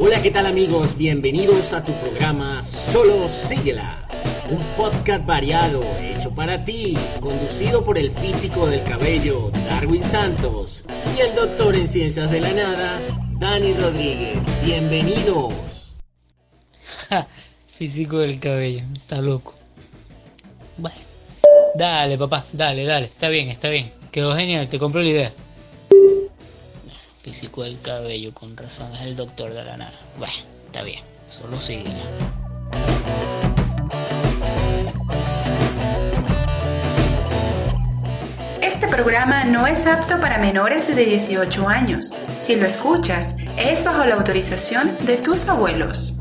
Hola, ¿qué tal amigos? Bienvenidos a tu programa Solo Síguela, un podcast variado hecho para ti, conducido por el físico del cabello Darwin Santos y el doctor en ciencias de la nada Dani Rodríguez. Bienvenidos. físico del cabello, está loco. Bueno, dale papá, dale, dale, está bien, está bien. Quedó genial, te compro la idea físico del cabello, con razón es el doctor de la nada. Bueno, está bien, solo sigue. Este programa no es apto para menores de 18 años. Si lo escuchas, es bajo la autorización de tus abuelos.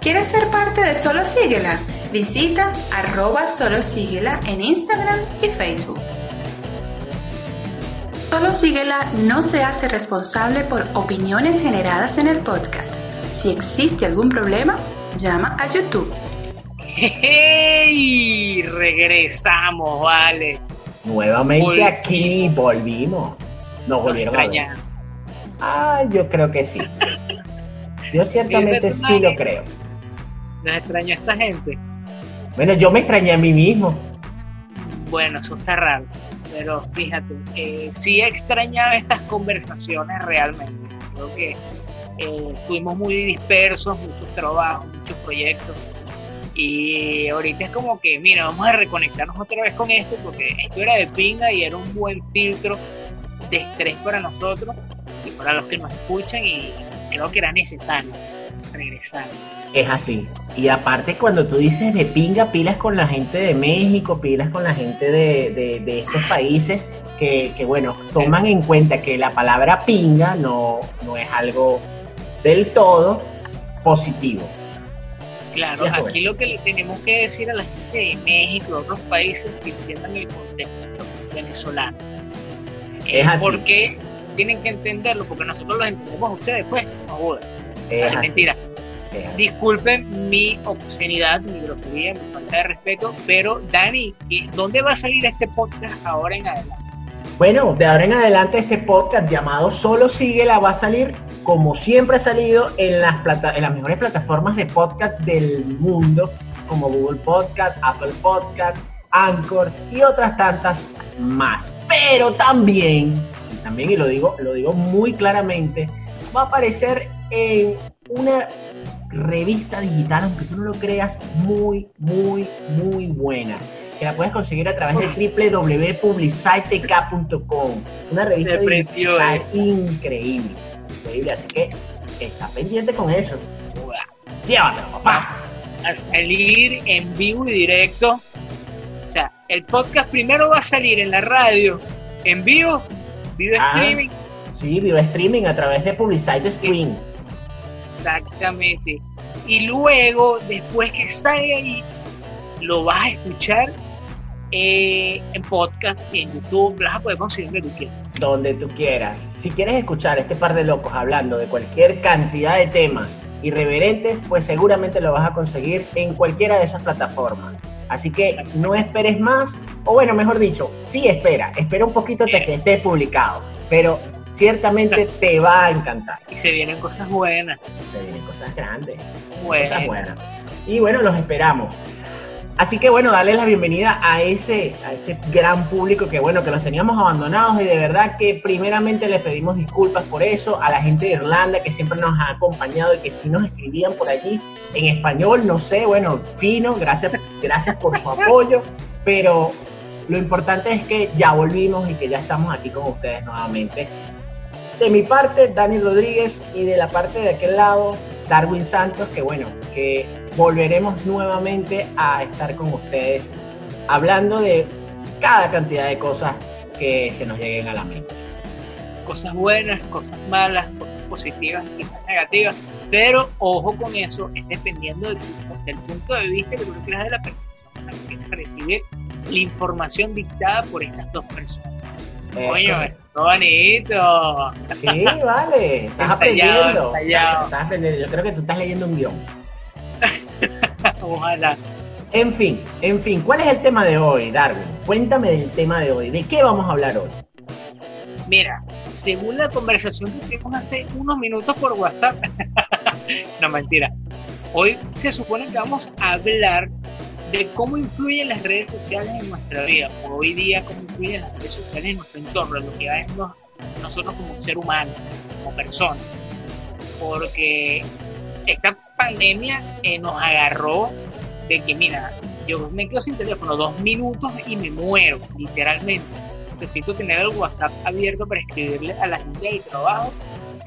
¿Quieres ser parte de Solo Síguela? Visita arroba Solo Síguela en Instagram y Facebook. Solo Síguela no se hace responsable por opiniones generadas en el podcast. Si existe algún problema, llama a YouTube. ¡Hey! Regresamos, vale. Nuevamente aquí, volvimos. Nos volvieron a ver. Ah, yo creo que sí. Yo ciertamente sí lo creo. ¿Nos extrañó esta gente? Bueno, yo me extrañé a mí mismo. Bueno, eso está raro pero fíjate, eh, sí extrañaba estas conversaciones realmente. Creo que eh, estuvimos muy dispersos, muchos trabajos, muchos proyectos. Y ahorita es como que, mira, vamos a reconectarnos otra vez con esto, porque esto era de pinga y era un buen filtro de estrés para nosotros y para los que nos escuchan, y creo que era necesario regresar. Es así. Y aparte cuando tú dices de pinga, pilas con la gente de México, pilas con la gente de, estos países que, bueno, toman en cuenta que la palabra pinga no, no es algo del todo positivo. Claro, aquí lo que le tenemos que decir a la gente de México otros países que entiendan el contexto venezolano. Es así. Porque tienen que entenderlo, porque nosotros lo entendemos a ustedes, pues, no Es mentira. Disculpen mi obscenidad, mi grosería, mi falta de respeto, pero Dani, ¿dónde va a salir este podcast ahora en adelante? Bueno, de ahora en adelante este podcast llamado Solo Síguela va a salir como siempre ha salido en las, en las mejores plataformas de podcast del mundo, como Google Podcast, Apple Podcast, Anchor y otras tantas más. Pero también, y también y lo digo, lo digo muy claramente, va a aparecer en una revista digital, aunque tú no lo creas, muy, muy, muy buena. Que la puedes conseguir a través de www.publicitek.com. Una revista digital increíble. Increíble, así que está pendiente con eso. Llévatelo, papá. A salir en vivo y directo. O sea, el podcast primero va a salir en la radio, en vivo, vivo ah, streaming. Sí, vivo streaming a través de Publicite Stream. Exactamente. Y luego, después que sale ahí, lo vas a escuchar eh, en podcast y en YouTube, las puedes conseguir donde tú quieras. Donde tú quieras. Si quieres escuchar este par de locos hablando de cualquier cantidad de temas irreverentes, pues seguramente lo vas a conseguir en cualquiera de esas plataformas. Así que no esperes más, o bueno, mejor dicho, sí espera, espera un poquito hasta que esté publicado, pero ciertamente te va a encantar. Y se vienen cosas buenas. Se vienen cosas grandes. Cosas buenas. Y bueno, los esperamos. Así que bueno, darles la bienvenida a ese, a ese gran público que bueno, que los teníamos abandonados y de verdad que primeramente les pedimos disculpas por eso, a la gente de Irlanda que siempre nos ha acompañado y que sí nos escribían por allí en español, no sé, bueno, fino, gracias, gracias por su apoyo, pero lo importante es que ya volvimos y que ya estamos aquí con ustedes nuevamente de mi parte, Dani Rodríguez, y de la parte de aquel lado, Darwin Santos, que bueno, que volveremos nuevamente a estar con ustedes hablando de cada cantidad de cosas que se nos lleguen a la mente. Cosas buenas, cosas malas, cosas positivas, cosas negativas, pero ojo con eso, es dependiendo del, punto de vista que tú creas de la persona que recibir la información dictada por estas dos personas. Coño, es bonito. Sí, vale. Estás aprendiendo. Estás aprendiendo. Yo creo que tú estás leyendo un guion. Ojalá. En fin, en fin, ¿cuál es el tema de hoy, Darwin? Cuéntame del tema de hoy. ¿De qué vamos a hablar hoy? Mira, según la conversación que tuvimos hace unos minutos por WhatsApp, no mentira, hoy se supone que vamos a hablar cómo influyen las redes sociales en nuestra vida, hoy día cómo influyen las redes sociales en nuestro entorno, en lo que va nosotros como ser humano, como persona. Porque esta pandemia eh, nos agarró de que, mira, yo me quedo sin teléfono dos minutos y me muero, literalmente. Necesito tener el WhatsApp abierto para escribirle a la gente del trabajo.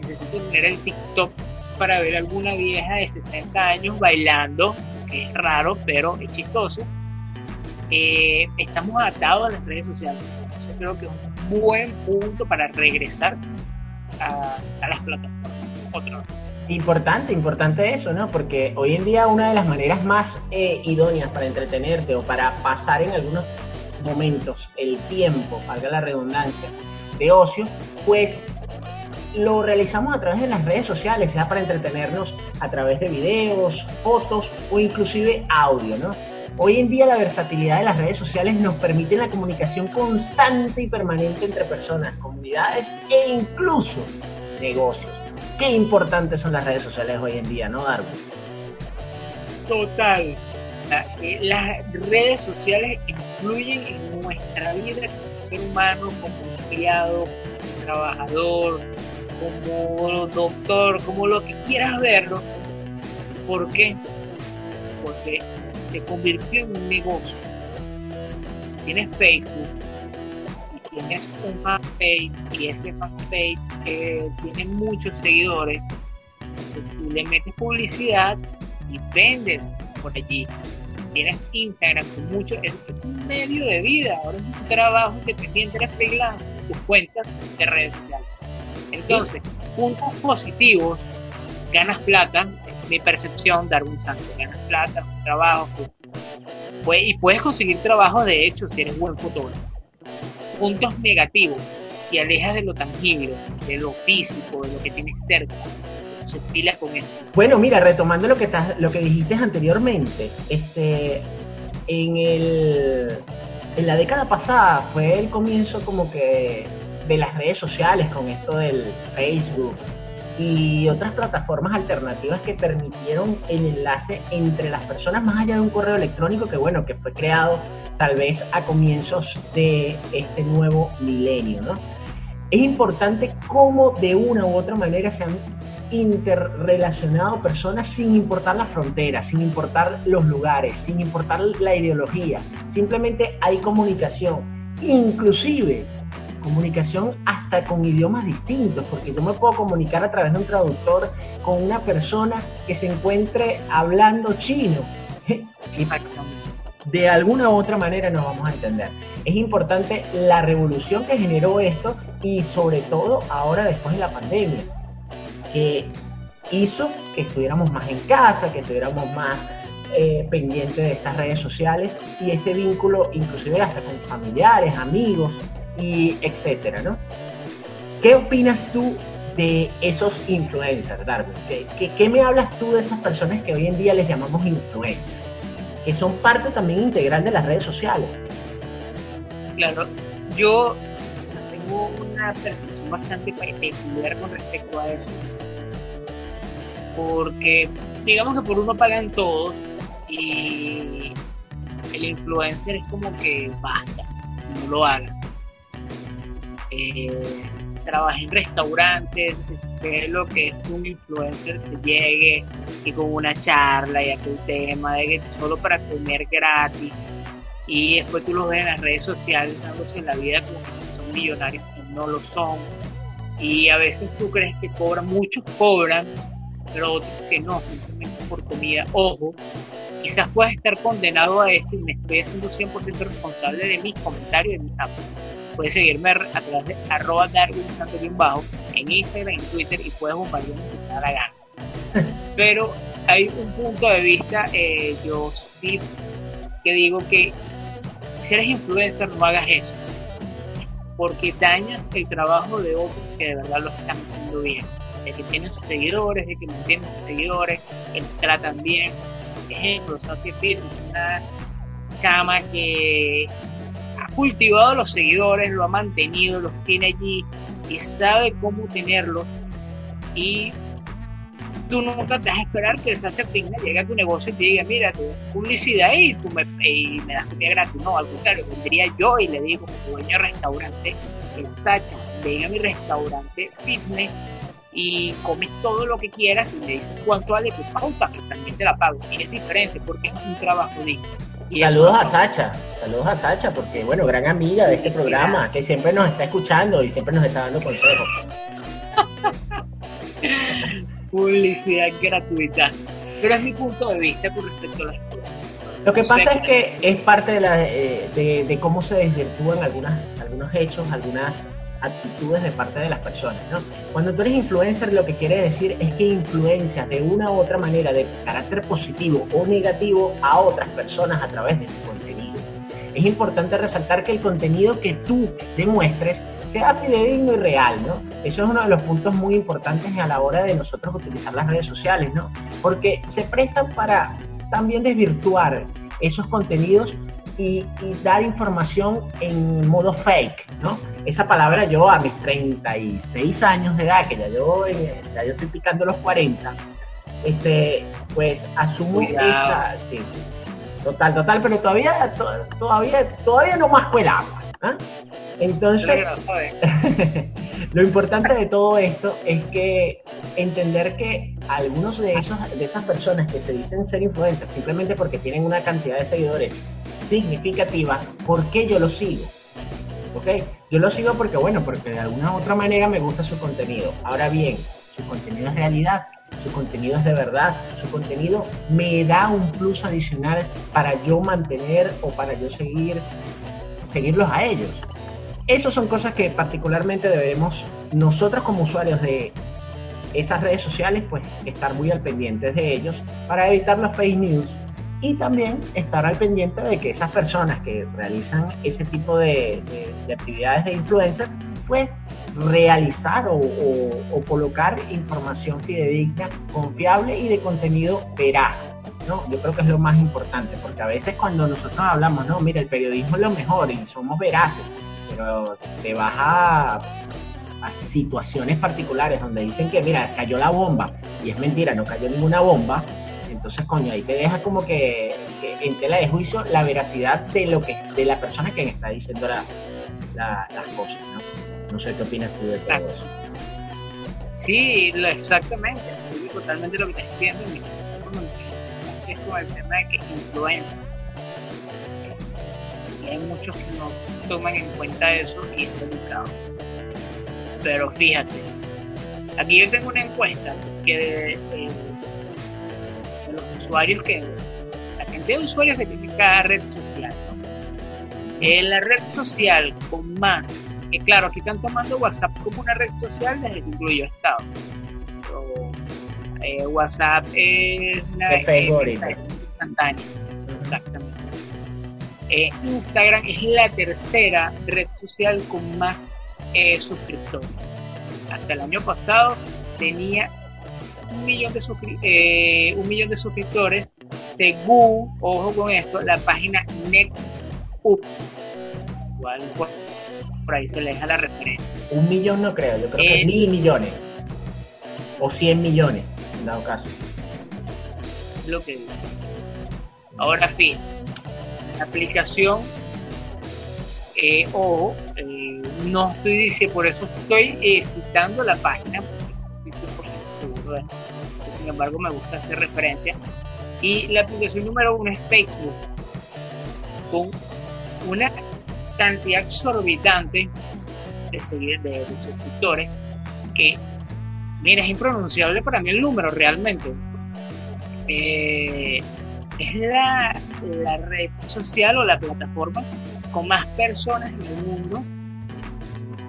Necesito tener el TikTok para ver alguna vieja de 60 años bailando, que es raro, pero es chistoso. Eh, estamos atados a las redes sociales. Yo creo que es un buen punto para regresar a, las plataformas otra. Importante, importante eso, ¿no? Porque hoy en día una de las maneras más eh, idóneas para entretenerte o para pasar en algunos momentos el tiempo, valga la redundancia, de ocio, pues lo realizamos a través de las redes sociales, sea para entretenernos a través de videos, fotos o inclusive audio, ¿no? Hoy en día la versatilidad de las redes sociales nos permite la comunicación constante y permanente entre personas, comunidades e incluso negocios qué importantes son las redes sociales hoy en día, ¿no, Darwin? Total. las redes sociales influyen en nuestra vida como ser humano, como empleado, como trabajador, como doctor, como lo que quieras verlo. ¿Por qué? Porque se convirtió en un negocio. Tienes Facebook, tienes un fanpage y ese fanpage eh, tiene muchos seguidores, entonces tú le metes publicidad y vendes por allí. Tienes Instagram con mucho, es, un medio de vida, ahora es un trabajo independiente, eres freelance, tus cuentas de redes sociales. Entonces, puntos positivos, ganas plata, mi percepción, Darwin Santos, ganas plata, trabajo, y puedes conseguir trabajo de hecho si eres buen fotógrafo puntos negativos y alejas de lo tangible, de lo físico, de lo que tienes cerca. Se pila con eso. Bueno, mira, retomando lo que, estás, lo que dijiste anteriormente, este, en, el, en la década pasada fue el comienzo como que de las redes sociales con esto del Facebook, y otras plataformas alternativas que permitieron el enlace entre las personas más allá de un correo electrónico que bueno, que fue creado tal vez a comienzos de este nuevo milenio. Es importante cómo de una u otra manera se han interrelacionado personas sin importar las fronteras, sin importar los lugares, sin importar la ideología. Simplemente hay comunicación. Inclusive comunicación hasta con idiomas distintos, porque yo me puedo comunicar a través de un traductor con una persona que se encuentre hablando chino. De alguna u otra manera nos vamos a entender. Es importante la revolución que generó esto y sobre todo ahora después de la pandemia, que hizo que estuviéramos más en casa, que estuviéramos más eh, pendientes de estas redes sociales y ese vínculo inclusive hasta con familiares, amigos, y etcétera, ¿no? ¿Qué opinas tú de esos influencers, Darwin? ¿Qué, ¿Qué, me hablas tú de esas personas que hoy en día les llamamos influencers? Que son parte también integral de las redes sociales. Claro, yo tengo una percepción bastante peculiar con respecto a eso. Porque digamos que por uno pagan todos y el influencer es como que basta, no lo hagan eh, trabajé en restaurantes, lo que un influencer que llegue y con una charla y aquel tema de que solo para comer gratis. Y después tú los ves en las redes sociales dándose en la vida como que son millonarios y no lo son. Y a veces tú crees que cobran, muchos cobran pero otros que no, simplemente por comida, ojo quizás puedas estar condenado a esto y me estoy haciendo 100% responsable de mis comentarios de mis actos puedes seguirme a través de arroba Darwin bajo en Instagram, en Twitter y puedes bombardearme si te da la gana. Pero hay un punto de vista, eh, yo sí que digo que si eres influencer no hagas eso, porque dañas el trabajo de otros que de verdad lo están haciendo bien, de que tienen sus seguidores, de que mantienen sus seguidores, que tratan bien. Ejemplo, Sophie es una chama que cultivado los seguidores, lo ha mantenido, los tiene allí y sabe cómo tenerlo y tú nunca te vas a esperar que Sacha Pigna llegue a tu negocio y te diga, mira, te publicidad y, tú me, y me das comida gratis. No, al contrario, vendría yo y le digo como dueño de restaurante, el Sacha, venga a mi restaurante fitness y comes todo lo que quieras y me dices cuánto vale tu pauta, que también te la pago. Y es diferente porque es un trabajo digno. Saludos a Sacha, saludos a Sacha, porque bueno, gran amiga de este programa, que siempre nos está escuchando y siempre nos está dando consejos. publicidad gratuita. Pero es mi punto de vista con respecto a la escuela. Lo que pasa es que es parte de, la, eh, de, cómo se desvirtúan algunas, algunos hechos, algunas actitudes de parte de las personas. ¿no? Cuando tú eres influencer, lo que quiere decir es que influencias de una u otra manera de carácter positivo o negativo a otras personas a través de tu contenido. Es importante resaltar que el contenido que tú demuestres sea fidedigno y real, ¿no? Eso es uno de los puntos muy importantes a la hora de nosotros utilizar las redes sociales, ¿no? Porque se prestan para también desvirtuar esos contenidos y, dar información en modo fake, ¿no? Esa palabra yo a mis 36 años de edad, que ya yo, ya yo estoy picando los 40, este, pues asumo esa... Sí, total, total, pero todavía, todavía, todavía no más el agua. ¿ah? Entonces, lo importante de todo esto es que entender que algunos de, esos, de esas personas que se dicen ser influencers simplemente porque tienen una cantidad de seguidores significativa, ¿por qué yo lo sigo? ¿Ok? Yo lo sigo porque, bueno, porque de alguna u otra manera me gusta su contenido. Ahora bien, su contenido es realidad, su contenido es de verdad, su contenido me da un plus adicional para yo mantener o para yo seguir seguirlos a ellos. Esas son cosas que particularmente debemos nosotros como usuarios de esas redes sociales, pues estar muy al pendiente de ellos para evitar las fake news y también estar al pendiente de que esas personas que realizan ese tipo de, actividades de influencer, pues realizar o, colocar información fidedigna, confiable y de contenido veraz. ¿no? Yo creo que es lo más importante, porque a veces cuando nosotros hablamos, no, mira, el periodismo es lo mejor y somos veraces, pero te vas a, situaciones particulares donde dicen que, mira, cayó la bomba, y es mentira, no cayó ninguna bomba, entonces, coño, ahí te deja como que, en tela de juicio la veracidad de lo que de la persona que está diciendo la, las cosas, ¿no? No sé qué opinas tú de todo eso. Sí, exactamente, totalmente lo que estás diciendo, es con el tema de que influencia hay muchos que no toman en cuenta eso y es delicado. Pero fíjate, aquí yo tengo una encuesta que los usuarios que, la cantidad de usuarios que tiene cada red social, En la red social con más, que claro, aquí están tomando WhatsApp como una red social desde que incluyó Estado. Eh, WhatsApp es una instantánea. Exactamente. Eh, Instagram es la tercera red social con más eh, suscriptores. Hasta el año pasado tenía un millón de, eh, un millón de suscriptores según, ojo con esto, la página NetUp. Igual por, ahí se le deja la referencia. Un millón no creo, yo creo que mil millones. O cien millones, en dado caso. Lo que digo. Ahora sí, la aplicación eh, o eh, no estoy diciendo, por eso estoy eh, citando la página, sin embargo me gusta hacer referencia. Y la aplicación número uno es Facebook, con una cantidad exorbitante de, seguir, de, suscriptores que, mira, es impronunciable para mí el número realmente. Eh, es la, la red social o la plataforma con más personas en el mundo.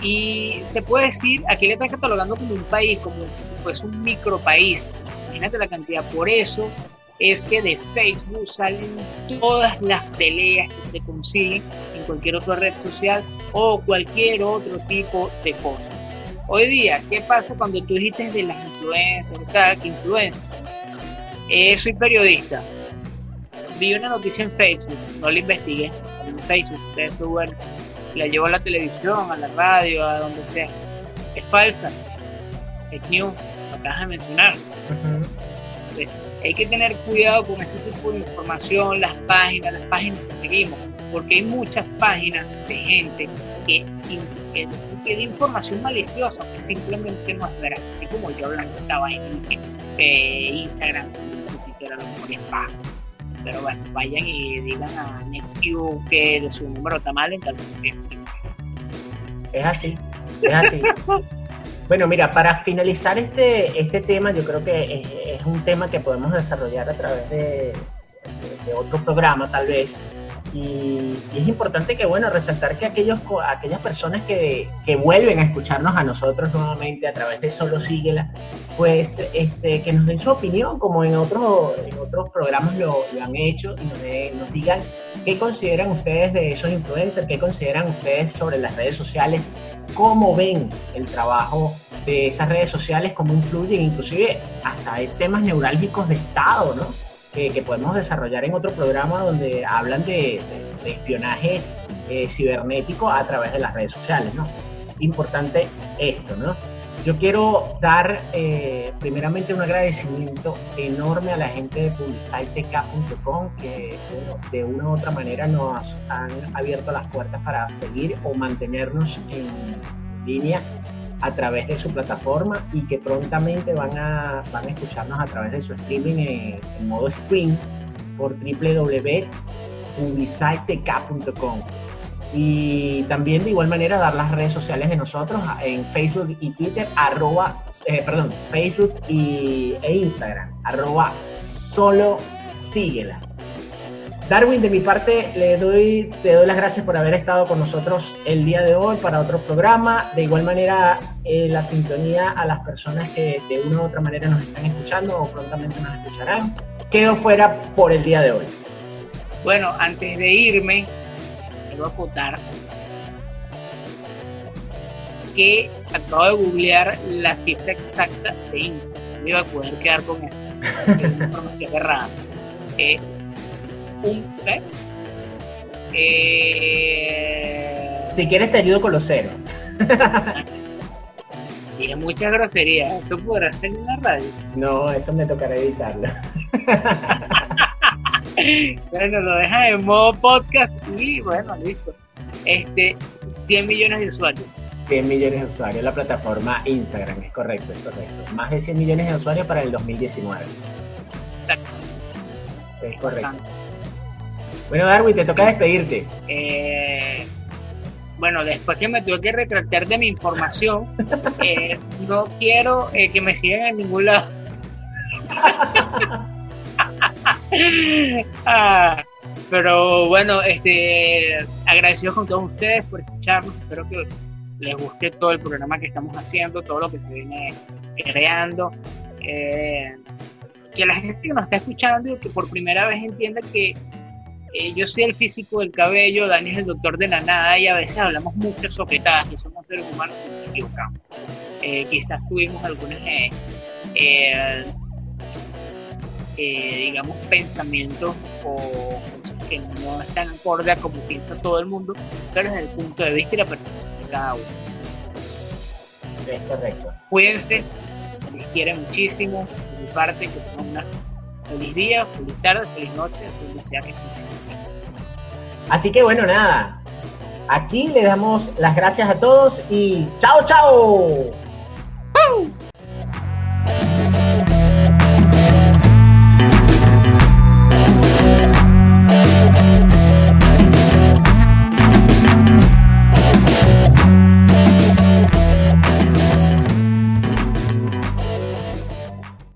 Y se puede decir, aquí le están catalogando como un país, como pues un micro país. Imagínate la cantidad. Por eso es que de Facebook salen todas las peleas que se consiguen en cualquier otra red social o cualquier otro tipo de cosa. Hoy día, ¿qué pasa cuando tú dijiste de las influencias, tal, que influencia? Eh, soy periodista, vi una noticia en Facebook, no la investigué, en Facebook, bueno, la llevo a la televisión, a la radio, a donde sea. es falsa. Es news, lo acabas de mencionar. hay que tener cuidado con este tipo de información, las páginas, las páginas que seguimos, porque hay muchas páginas de gente que, que, que información maliciosa que simplemente no es verdad, así como yo hablando estaba en eh, Instagram, Twitter, a lo mejor es bajo pero bueno, vayan y digan a NextQ que su número está mal en tal Es así, es así. bueno, mira, para finalizar este, este tema, yo creo que es, un tema que podemos desarrollar a través de, de otro programa, tal vez, y, es importante que, bueno, resaltar que aquellos, aquellas personas que, que, vuelven a escucharnos a nosotros nuevamente a través de Solo Síguela, pues este, que nos den su opinión, como en, otros en otros programas lo, lo han hecho, y nos, nos, digan qué consideran ustedes de esos influencers, qué consideran ustedes sobre las redes sociales, cómo ven el trabajo de esas redes sociales, cómo influyen, inclusive hasta hay temas neurálgicos de Estado, ¿no? Que, podemos desarrollar en otro programa donde hablan de, espionaje eh, cibernético a través de las redes sociales, ¿no? Importante esto, ¿no? Yo quiero dar eh, primeramente un agradecimiento enorme a la gente de publicitec.com que de una u otra manera nos han abierto las puertas para seguir o mantenernos en línea a través de su plataforma y que prontamente van a, van a escucharnos a través de su streaming en, modo stream por www.publicitek.com y también de igual manera dar las redes sociales de nosotros en Facebook y Twitter arroba, eh, perdón, Facebook y, e Instagram arroba solo síguela Darwin, de mi parte, le doy, te doy las gracias por haber estado con nosotros el día de hoy para otro programa. De igual manera, eh, la sintonía a las personas que de una u otra manera nos están escuchando o prontamente nos escucharán. Quedo fuera por el día de hoy. Bueno, antes de irme, quiero acotar que acabo de googlear la cifra exacta de India. No iba a poder quedar con esto. Es una información errada. Es eh... Si quieres te ayudo con los ceros. Tiene mucha grosería. ¿Tú podrás tener una radio? No, eso me tocará editarlo. bueno, lo dejan en modo podcast y bueno, listo. Este, 100 millones de usuarios. 100 millones de usuarios, la plataforma Instagram, es correcto, es correcto. Más de 100 millones de usuarios para el 2019. Exacto. Es correcto. Bueno, Darwin, te toca despedirte. Eh, bueno, después que me tuve que retractar de mi información, eh, no quiero eh, que me sigan en ningún lado. Ah, pero bueno, este, agradecidos con todos ustedes por escucharnos. Espero que les guste todo el programa que estamos haciendo, todo lo que se viene creando. que la gente que nos está escuchando y que por primera vez entienda que eh, yo soy el físico del cabello, Dani es el doctor de la nada y a veces hablamos mucho soquetadas y somos seres humanos que nos equivocamos. Eh, quizás tuvimos algunos, eh, digamos, pensamientos o cosas que no están acorde a como piensa todo el mundo, pero desde el punto de vista y la perspectiva de cada uno. Es correcto. Cuídense, les quiere muchísimo, de mi parte, que tengan una feliz día, feliz tarde, feliz noche, donde sea que. Así que bueno, nada. Aquí le damos las gracias a todos y chao, chao.